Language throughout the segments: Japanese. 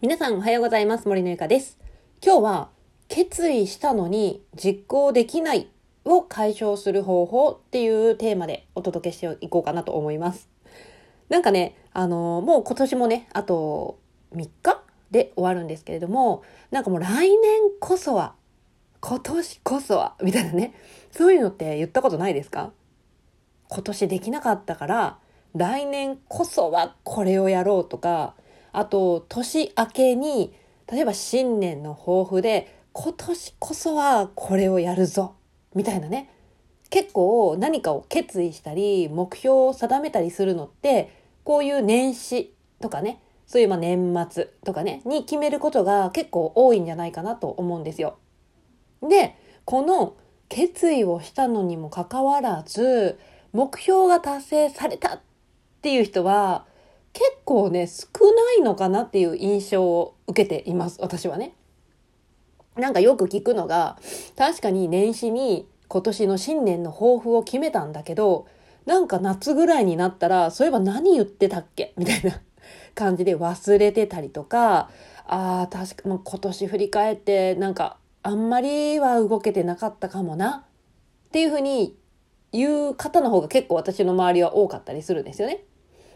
皆さんおはようございます。森のゆかです。今日は決意したのに実行できないを解消する方法っていうテーマでお届けしていこうかなと思います。なんかね、あのもう今年もね、あと3日で終わるんですけれども、なんかもう来年こそは、今年こそは、みたいなね、そういうのって言ったことないですか？今年できなかったから、来年こそはこれをやろうとか、あと、年明けに、例えば新年の抱負で、今年こそはこれをやるぞ、みたいなね。結構何かを決意したり、目標を定めたりするのって、こういう年始とかね、そういうま年末とかね、に決めることが結構多いんじゃないかなと思うんですよ。で、この決意をしたのにもかかわらず、目標が達成されたっていう人は、結構ね、少ないのかなっていう印象を受けています、私はね。なんかよく聞くのが、確かに年始に今年の新年の抱負を決めたんだけど、なんか夏ぐらいになったら、そういえば何言ってたっけ？みたいな感じで忘れてたりとか、ああ、確か、まあ、今年振り返って、なんか、あんまりは動けてなかったかもな、っていうふうに言う方の方が結構私の周りは多かったりするんですよね。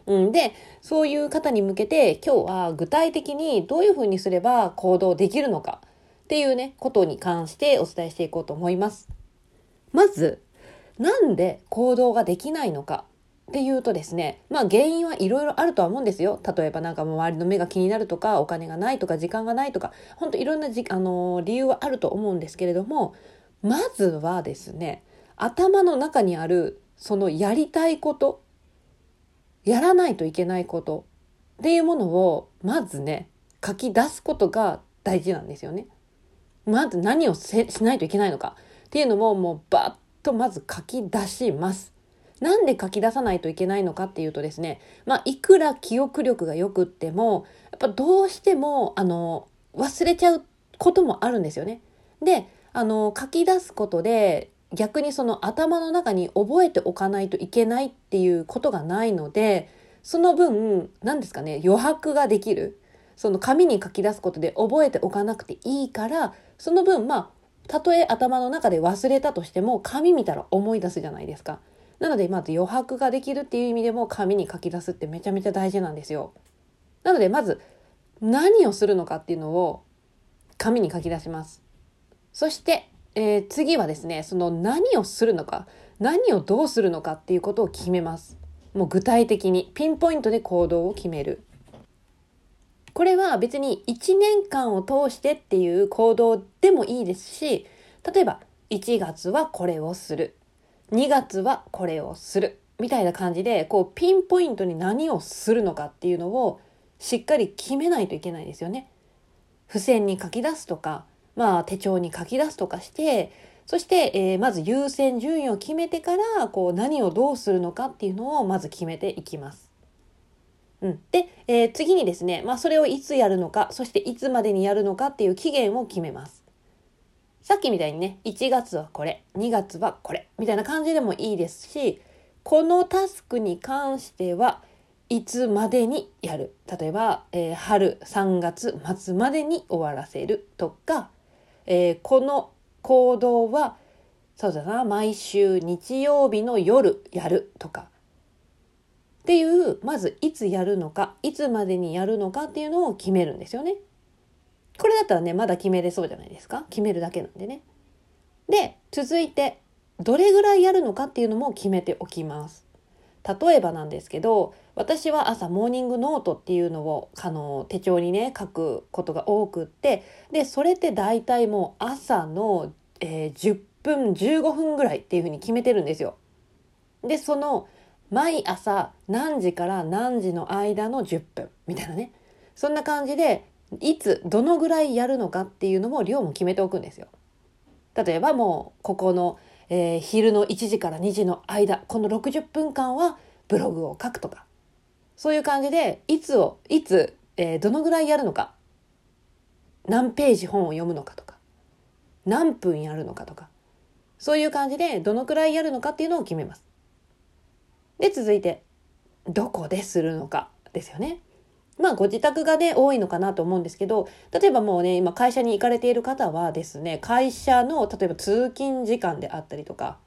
うん、で、そういう方に向けて今日は具体的にどういうふうにすれば行動できるのかっていうね、ことに関してお伝えしていこうと思います。まず、なんで行動ができないのかっていうとですね、まあ原因はいろいろあるとは思うんですよ。例えばなんか周りの目が気になるとか、お金がないとか、時間がないとか、ほんといろんなじ、あのー、理由はあると思うんですけれども、まずはですね、頭の中にあるそのやりたいことやらないといけないことっていうものをまずね書き出すことが大事なんですよね。まず何をしないといけないのかっていうのももうバッとまず書き出します。なんで書き出さないといけないのかっていうとですね、まあ、いくら記憶力が良くっても、やっぱどうしても、あの、忘れちゃうこともあるんですよね。で、あの、書き出すことで、逆にその頭の中に覚えておかないといけないっていうことがないので、その分、何ですかね、余白ができる。その紙に書き出すことで覚えておかなくていいから、その分、まあ、たとえ頭の中で忘れたとしても、紙見たら思い出すじゃないですか。なので、まず余白ができるっていう意味でも、紙に書き出すってめちゃめちゃ大事なんですよ。なので、まず、何をするのかっていうのを、紙に書き出します。そして、えー、次はですね、その何をするのか、何をどうするのかっていうことを決めます。もう具体的に、ピンポイントで行動を決める。これは別に1年間を通してっていう行動でもいいですし、例えば1月はこれをする。2月はこれをする。みたいな感じで、こうピンポイントに何をするのかっていうのをしっかり決めないといけないですよね。付箋に書き出すとか、まあ、手帳に書き出すとかして、そして、えー、まず優先順位を決めてから、こう、何をどうするのかっていうのをまず決めていきます。うん。で、えー、次にですね、まあ、それをいつやるのか、そしていつまでにやるのかっていう期限を決めます。さっきみたいにね、1月はこれ、2月はこれ、みたいな感じでもいいですし、このタスクに関しては、いつまでにやる。例えば、えー、春3月末までに終わらせるとか、えー、この行動はそうだな毎週日曜日の夜やるとかっていうまずいつやるのかいつまでにやるのかっていうのを決めるんですよね。これだったらねまだ決めれそうじゃないですか決めるだけなんでね。で続いてどれぐらいやるのかっていうのも決めておきます。例えばなんですけど私は朝モーニングノートっていうのをあの手帳にね書くことが多くってでそれって大体もう朝の、えー、10分15分ぐらいっていうふうに決めてるんですよ。でその毎朝何時から何時の間の10分みたいなねそんな感じでいつどのぐらいやるのかっていうのも量も決めておくんですよ。例えばもうここの、えー、昼の1時から2時の間この60分間はブログを書くとかそういう感じで、いつを、いつ、えー、どのぐらいやるのか、何ページ本を読むのかとか、何分やるのかとか、そういう感じで、どのくらいやるのかっていうのを決めます。で、続いて、どこでするのかですよね。まあご自宅がね多いのかなと思うんですけど例えばもうね今会社に行かれている方はですね会社の例えば通勤時間であったりとか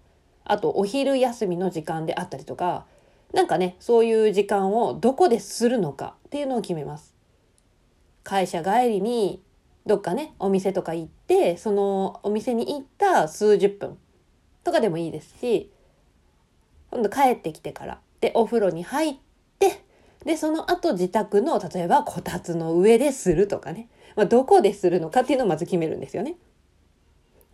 あとお昼休みの時間であったりとかなんかねそういう時間をどこでするのかっていうのを決めます。会社帰りにどっかねお店とか行ってそのお店に行った数十分とかでもいいですし今度帰ってきてからでお風呂に入ってでその後自宅の例えばこたつの上でするとかね、まあ、どこでするのかっていうのをまず決めるんですよね。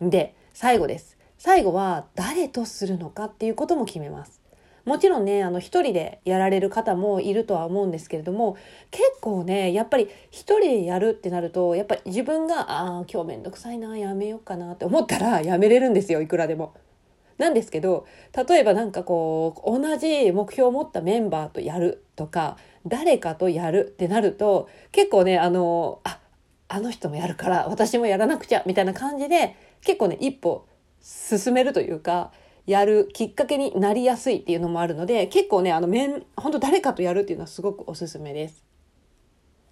で最後です。最後は誰とするのかっていうことも決めます。もちろんね、あの、一人でやられる方もいるとは思うんですけれども、結構ね、やっぱり一人でやるってなると、やっぱり自分が、ああ、今日めんどくさいな、やめようかなって思ったらやめれるんですよ、いくらでも。なんですけど、例えばなんかこう、同じ目標を持ったメンバーとやるとか、誰かとやるってなると、結構ね、あの、あ、あの人もやるから私もやらなくちゃみたいな感じで、結構ね、一歩進めるというか、やるきっかけになりやすいっていうのもあるので結構ねあの面本当誰かとやるっていうのはすごくおすすめです。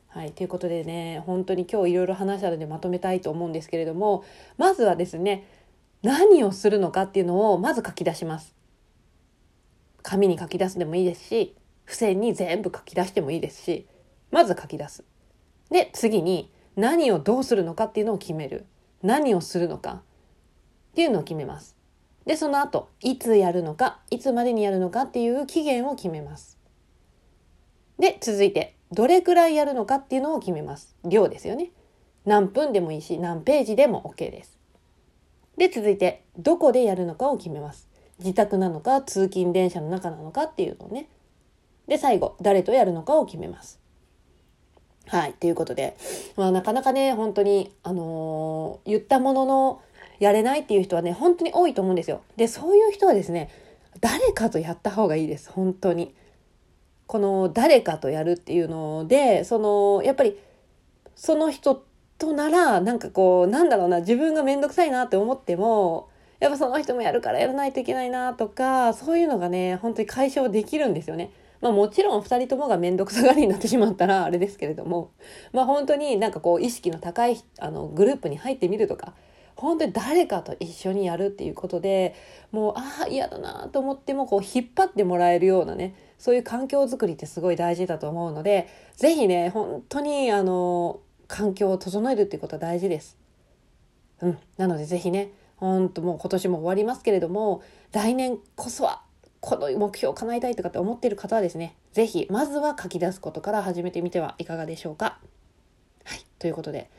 はい、ということでね本当に今日いろいろ話したのでまとめたいと思うんですけれどもまずはですね何をするのかっていうのをまず書き出します。紙に書き出すでもいいですし付箋に全部書き出してもいいですしまず書き出す。で次に何をどうするのかっていうのを決める何をするのかっていうのを決めます。で、その後、いつやるのか、いつまでにやるのかっていう期限を決めます。で、続いて、どれくらいやるのかっていうのを決めます。量ですよね。何分でもいいし、何ページでも OK です。で、続いて、どこでやるのかを決めます。自宅なのか、通勤電車の中なのかっていうのをね。で、最後、誰とやるのかを決めます。はい。ということで、まあ、なかなかね、本当に、あのー、言ったものの、やれないっていう人はね、本当に多いと思うんですよ。で、そういう人はですね、誰かとやった方がいいです、本当に。この誰かとやるっていうので、その、やっぱり、その人となら、なんかこう、なんだろうな、自分がめんどくさいなって思っても、やっぱその人もやるからやらないといけないなとか、そういうのがね、本当に解消できるんですよね。まあもちろん2人ともが面倒くさがりになってしまったらあれですけれども、まあ本当になんかこう意識の高いあのグループに入ってみるとか、本当に誰かと一緒にやるっていうことでもうああ嫌だなと思ってもこう引っ張ってもらえるようなねそういう環境づくりってすごい大事だと思うので是非ね本当にあの環境を整えるっていうことは大事です。うん、なので是非ね本当もう今年も終わりますけれども来年こそはこの目標を叶えたいとかって思っている方はですね是非まずは書き出すことから始めてみてはいかがでしょうか。はいということで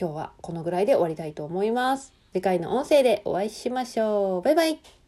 今日はこのぐらいで終わりたいと思います。次回の音声でお会いしましょう。バイバイ。